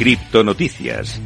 Criptonoticias.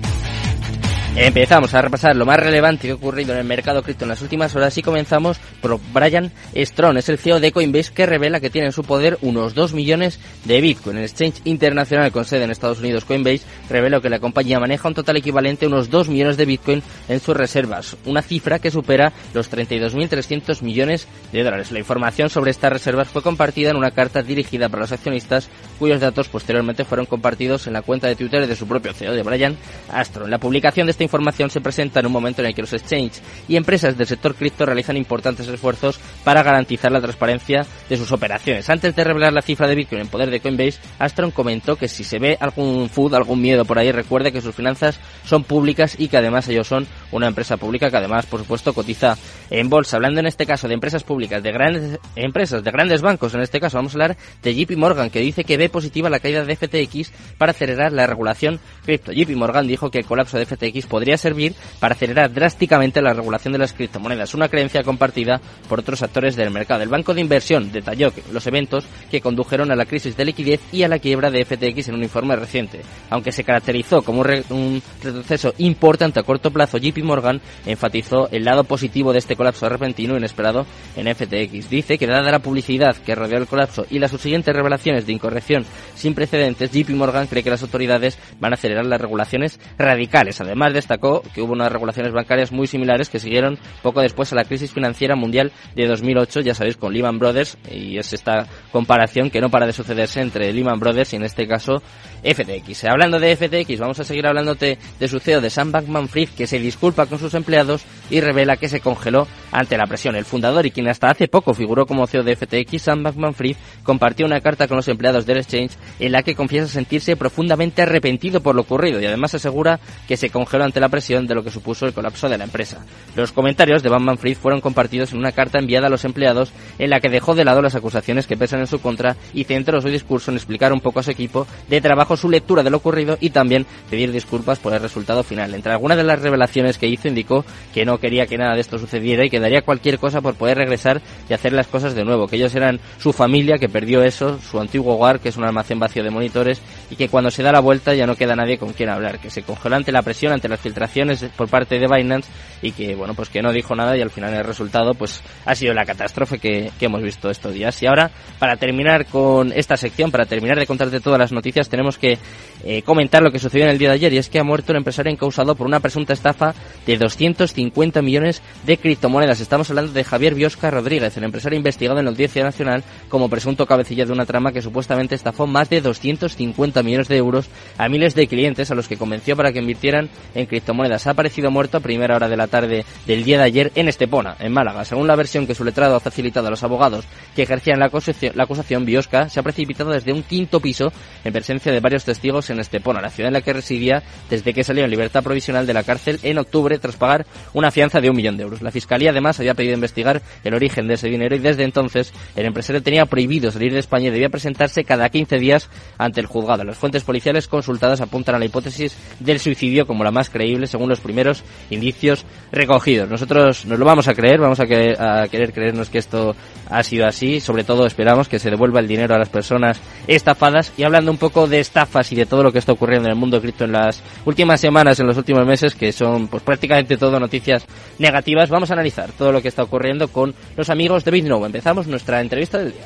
Empezamos a repasar lo más relevante que ha ocurrido en el mercado cripto en las últimas horas y comenzamos por Brian Strong, es el CEO de Coinbase que revela que tiene en su poder unos 2 millones de Bitcoin. El exchange internacional con sede en Estados Unidos, Coinbase, reveló que la compañía maneja un total equivalente a unos 2 millones de Bitcoin en sus reservas, una cifra que supera los 32.300 millones de dólares. La información sobre estas reservas fue compartida en una carta dirigida para los accionistas cuyos datos posteriormente fueron compartidos en la cuenta de Twitter de su propio CEO, de Brian Astron. La publicación de este información se presenta en un momento en el que los exchanges y empresas del sector cripto realizan importantes esfuerzos para garantizar la transparencia de sus operaciones. Antes de revelar la cifra de Bitcoin en poder de Coinbase, Astron comentó que si se ve algún food, algún miedo por ahí, recuerde que sus finanzas son públicas y que además ellos son una empresa pública que además, por supuesto, cotiza en bolsa. Hablando en este caso de empresas públicas, de grandes empresas, de grandes bancos, en este caso vamos a hablar de JP Morgan, que dice que ve positiva la caída de FTX para acelerar la regulación cripto. JP Morgan dijo que el colapso de FTX podría servir para acelerar drásticamente la regulación de las criptomonedas, una creencia compartida por otros actores del mercado. El banco de inversión detalló los eventos que condujeron a la crisis de liquidez y a la quiebra de FTX en un informe reciente. Aunque se caracterizó como un, retroceso importante a corto plazo, JP Morgan enfatizó el lado positivo de este colapso repentino e inesperado en FTX. Dice que dada la publicidad que rodeó el colapso y las subsiguientes revelaciones de incorrección sin precedentes, JP Morgan cree que las autoridades van a acelerar las regulaciones radicales. Además, destacó que hubo unas regulaciones bancarias muy similares que siguieron poco después a la crisis financiera mundial de 2008, ya sabéis, con Lehman Brothers, y es esta comparación que no para de sucederse entre Lehman Brothers y en este caso FTX. Hablando de FTX, vamos a seguir hablándote de su CEO de Sam Bankman-Fried, que se disculpa con sus empleados y revela que se congeló ante la presión. El fundador y quien hasta hace poco figuró como CEO de FTX, Sam Bankman-Fried, compartió una carta con los empleados del exchange en la que confiesa sentirse profundamente arrepentido por lo ocurrido y además asegura que se congeló ante la presión de lo que supuso el colapso de la empresa. Los comentarios de Bankman Fried fueron compartidos en una carta enviada a los empleados en la que dejó de lado las acusaciones que pesan en su contra y centró su discurso en explicar un poco a su equipo de trabajo su lectura de lo ocurrido y también pedir disculpas por el resultado final. Entre algunas de las revelaciones que hizo indicó que no quería que nada de esto sucediera y que daría cualquier cosa por poder regresar y hacer las cosas de nuevo, que ellos eran su familia que perdió eso, su antiguo hogar, que es un almacén vacío de monitores y que cuando se da la vuelta ya no queda nadie con quien hablar, que se congeló ante la presión, ante las filtraciones por parte de Binance y que bueno pues que no dijo nada y al final el resultado pues ha sido la catástrofe que, hemos visto estos días. Y ahora para terminar con esta sección para terminar de contarte todas las noticias tenemos que eh, comentar lo que sucedió en el día de ayer y es que ha muerto el empresario encausado por una presunta estafa de 250 millones de criptomonedas. Estamos hablando de Javier Biosca Rodríguez el empresario investigado en la Audiencia Nacional como presunto cabecilla de una trama que supuestamente estafó más de 250 millones de euros a miles de clientes a los que convenció para que invirtieran en criptomonedas ha aparecido muerto a primera hora de la tarde del día de ayer en Estepona, en Málaga. Según la versión que su letrado ha facilitado a los abogados que ejercían la acusación, la acusación Biosca se ha precipitado desde un quinto piso en presencia de varios testigos en Estepona, la ciudad en la que residía desde que salió en libertad provisional de la cárcel en octubre tras pagar una fianza de un millón de euros. La Fiscalía además había pedido investigar el origen de ese dinero y desde entonces el empresario tenía prohibido salir de España y debía presentarse cada 15 días ante el juzgado. Las fuentes policiales consultadas apuntan a la hipótesis del suicidio como la más creíble según los primeros indicios recogidos. Nosotros nos lo vamos a creer, vamos a, querer creernos que esto ha sido así. Sobre todo esperamos que se devuelva el dinero a las personas estafadas. Y hablando un poco de estafas y de todo lo que está ocurriendo en el mundo cripto en las últimas semanas, en los últimos meses, que son pues prácticamente todo noticias negativas, vamos a analizar todo lo que está ocurriendo con los amigos de BitNow. Empezamos nuestra entrevista del día.